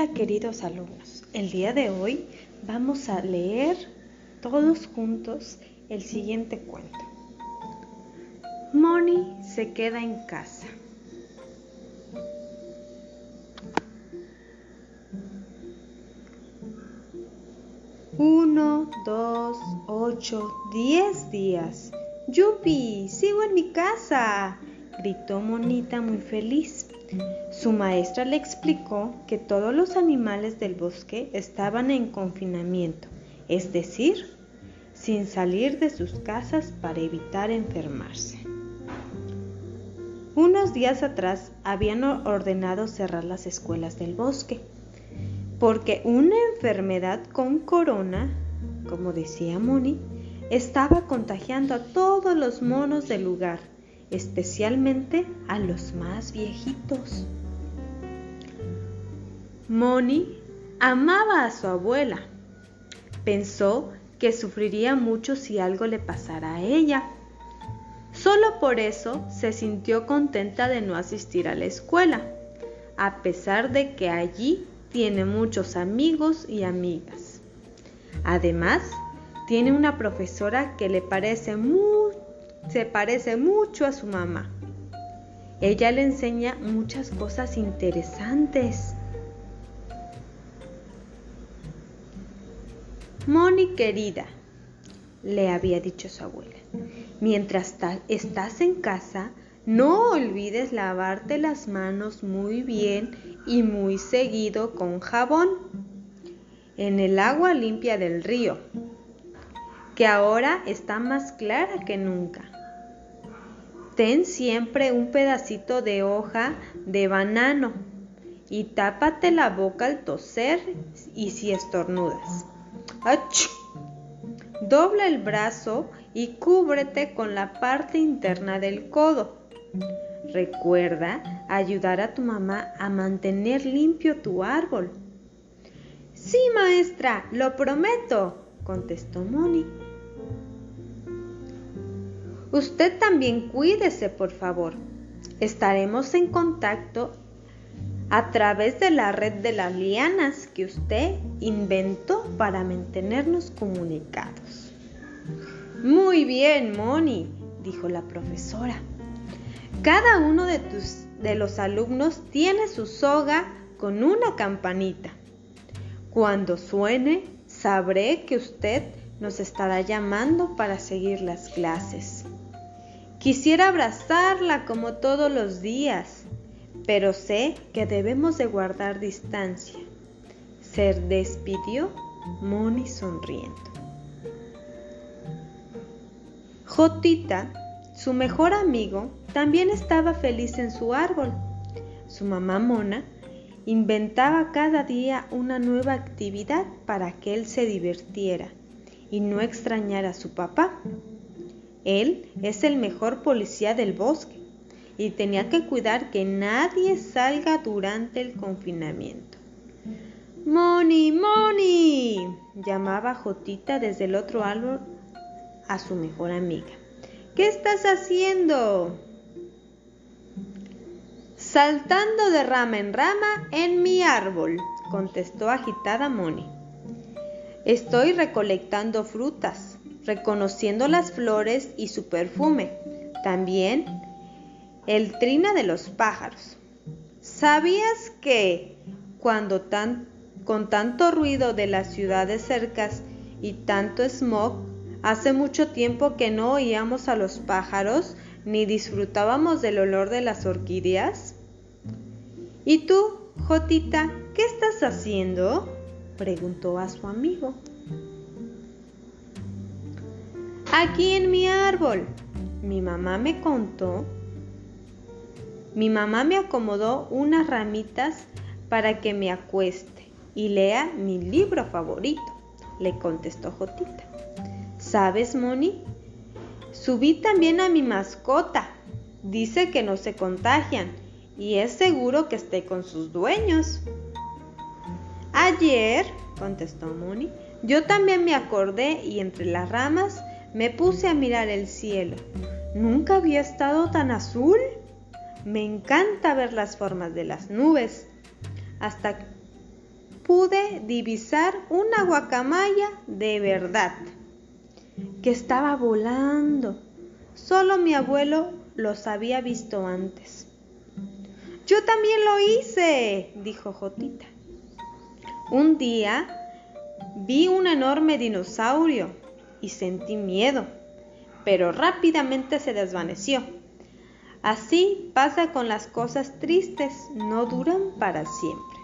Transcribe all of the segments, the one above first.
Hola queridos alumnos, el día de hoy vamos a leer todos juntos el siguiente cuento. Moni se queda en casa. Uno, dos, ocho, diez días. ¡Yupi! ¡Sigo en mi casa! gritó Monita muy feliz. Su maestra le explicó que todos los animales del bosque estaban en confinamiento, es decir, sin salir de sus casas para evitar enfermarse. Unos días atrás habían ordenado cerrar las escuelas del bosque, porque una enfermedad con corona, como decía Moni, estaba contagiando a todos los monos del lugar especialmente a los más viejitos. Moni amaba a su abuela. Pensó que sufriría mucho si algo le pasara a ella. Solo por eso se sintió contenta de no asistir a la escuela, a pesar de que allí tiene muchos amigos y amigas. Además, tiene una profesora que le parece muy se parece mucho a su mamá. Ella le enseña muchas cosas interesantes. Moni querida, le había dicho su abuela, mientras estás en casa, no olvides lavarte las manos muy bien y muy seguido con jabón en el agua limpia del río que ahora está más clara que nunca. Ten siempre un pedacito de hoja de banano y tápate la boca al toser y si estornudas. ¡Ach! Dobla el brazo y cúbrete con la parte interna del codo. Recuerda ayudar a tu mamá a mantener limpio tu árbol. Sí, maestra, lo prometo, contestó Moni. Usted también cuídese, por favor. Estaremos en contacto a través de la red de las lianas que usted inventó para mantenernos comunicados. Muy bien, Moni, dijo la profesora. Cada uno de, tus, de los alumnos tiene su soga con una campanita. Cuando suene, sabré que usted nos estará llamando para seguir las clases. Quisiera abrazarla como todos los días, pero sé que debemos de guardar distancia. Se despidió Moni sonriendo. Jotita, su mejor amigo, también estaba feliz en su árbol. Su mamá Mona inventaba cada día una nueva actividad para que él se divirtiera y no extrañara a su papá. Él es el mejor policía del bosque y tenía que cuidar que nadie salga durante el confinamiento. Moni, Moni, llamaba Jotita desde el otro árbol a su mejor amiga. ¿Qué estás haciendo? Saltando de rama en rama en mi árbol, contestó agitada Moni. Estoy recolectando frutas, reconociendo las flores y su perfume. También el trina de los pájaros. ¿Sabías que cuando tan, con tanto ruido de las ciudades cercas y tanto smog, hace mucho tiempo que no oíamos a los pájaros ni disfrutábamos del olor de las orquídeas? ¿Y tú, Jotita, qué estás haciendo? preguntó a su amigo. Aquí en mi árbol. Mi mamá me contó. Mi mamá me acomodó unas ramitas para que me acueste y lea mi libro favorito, le contestó Jotita. ¿Sabes, Moni? Subí también a mi mascota. Dice que no se contagian y es seguro que esté con sus dueños. Ayer, contestó Moni, yo también me acordé y entre las ramas me puse a mirar el cielo. Nunca había estado tan azul. Me encanta ver las formas de las nubes. Hasta pude divisar una guacamaya de verdad, que estaba volando. Solo mi abuelo los había visto antes. Yo también lo hice, dijo Jotita. Un día vi un enorme dinosaurio y sentí miedo, pero rápidamente se desvaneció. Así pasa con las cosas tristes, no duran para siempre.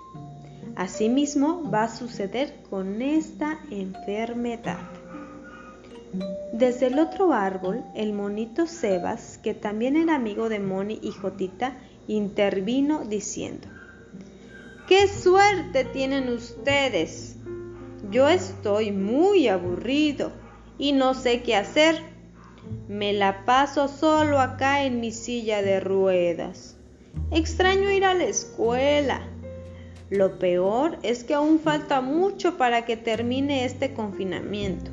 Asimismo va a suceder con esta enfermedad. Desde el otro árbol, el monito Sebas, que también era amigo de Moni y Jotita, intervino diciendo, ¡Qué suerte tienen ustedes! Yo estoy muy aburrido y no sé qué hacer. Me la paso solo acá en mi silla de ruedas. Extraño ir a la escuela. Lo peor es que aún falta mucho para que termine este confinamiento.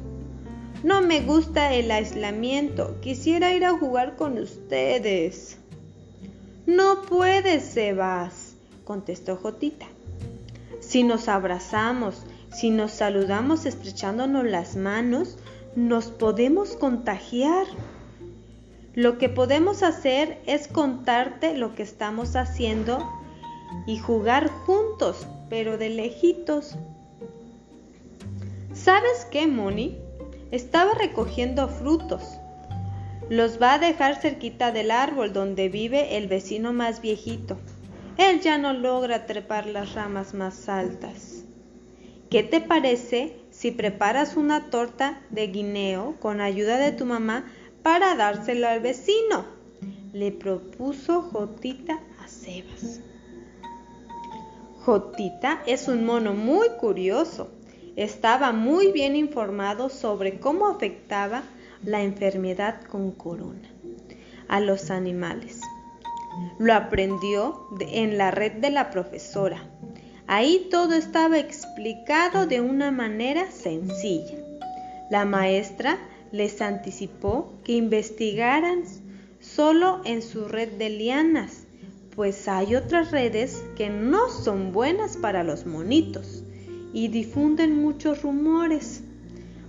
No me gusta el aislamiento. Quisiera ir a jugar con ustedes. No puedes, Sebas, contestó Jotita. Si nos abrazamos, si nos saludamos estrechándonos las manos, nos podemos contagiar. Lo que podemos hacer es contarte lo que estamos haciendo y jugar juntos, pero de lejitos. ¿Sabes qué, Moni? Estaba recogiendo frutos. Los va a dejar cerquita del árbol donde vive el vecino más viejito. Él ya no logra trepar las ramas más altas. ¿Qué te parece si preparas una torta de guineo con ayuda de tu mamá para dársela al vecino? Le propuso Jotita a Sebas. Jotita es un mono muy curioso. Estaba muy bien informado sobre cómo afectaba la enfermedad con corona a los animales. Lo aprendió en la red de la profesora. Ahí todo estaba explicado de una manera sencilla. La maestra les anticipó que investigaran solo en su red de lianas pues hay otras redes que no son buenas para los monitos y difunden muchos rumores.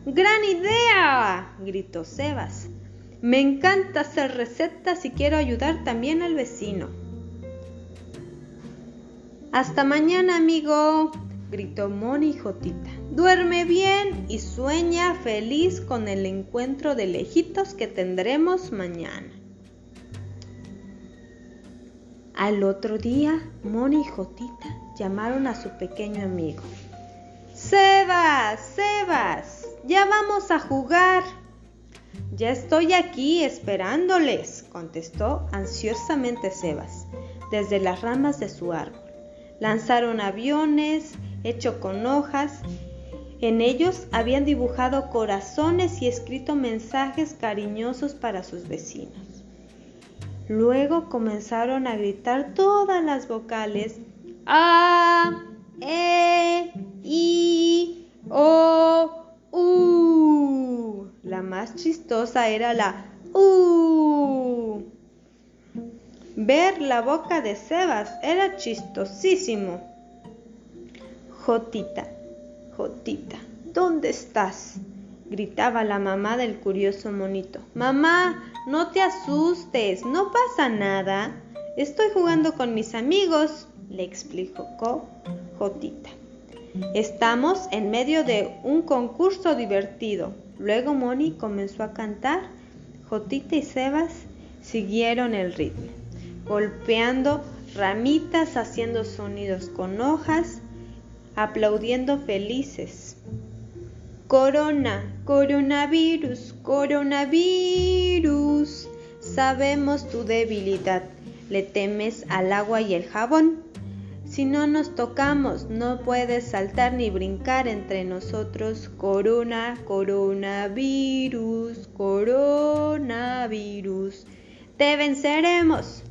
¡Gran idea! gritó Sebas. Me encanta hacer recetas y quiero ayudar también al vecino. Hasta mañana, amigo, gritó Moni Jotita. Duerme bien y sueña feliz con el encuentro de lejitos que tendremos mañana. Al otro día, Moni y Jotita llamaron a su pequeño amigo. Sebas, Sebas, ya vamos a jugar. Ya estoy aquí esperándoles, contestó ansiosamente Sebas, desde las ramas de su árbol. Lanzaron aviones, hecho con hojas. En ellos habían dibujado corazones y escrito mensajes cariñosos para sus vecinos. Luego comenzaron a gritar todas las vocales A, E, I, O, U. La más chistosa era la U. Ver la boca de Sebas era chistosísimo. Jotita, Jotita, ¿dónde estás? gritaba la mamá del curioso monito. Mamá, no te asustes, no pasa nada. Estoy jugando con mis amigos, le explicó Jotita. Estamos en medio de un concurso divertido. Luego Moni comenzó a cantar. Jotita y Sebas siguieron el ritmo, golpeando ramitas, haciendo sonidos con hojas, aplaudiendo felices. Corona, coronavirus, coronavirus. Sabemos tu debilidad. Le temes al agua y el jabón. Si no nos tocamos, no puedes saltar ni brincar entre nosotros. Corona, coronavirus, coronavirus. Te venceremos.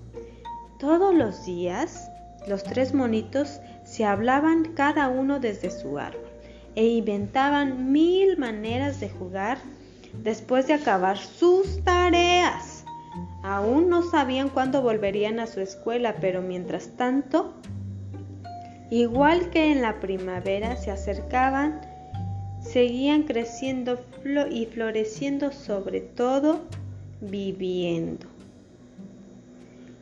Todos los días, los tres monitos se hablaban cada uno desde su árbol e inventaban mil maneras de jugar después de acabar sus tareas. Aún no sabían cuándo volverían a su escuela, pero mientras tanto igual que en la primavera se acercaban, seguían creciendo y floreciendo sobre todo, viviendo.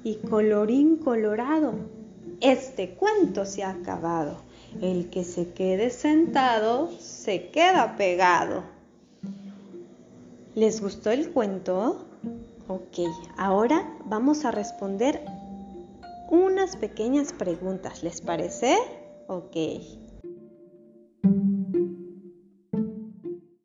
Y colorín colorado, este cuento se ha acabado. El que se quede sentado se queda pegado. ¿Les gustó el cuento? Ok, ahora vamos a responder unas pequeñas preguntas, ¿les parece? Ok.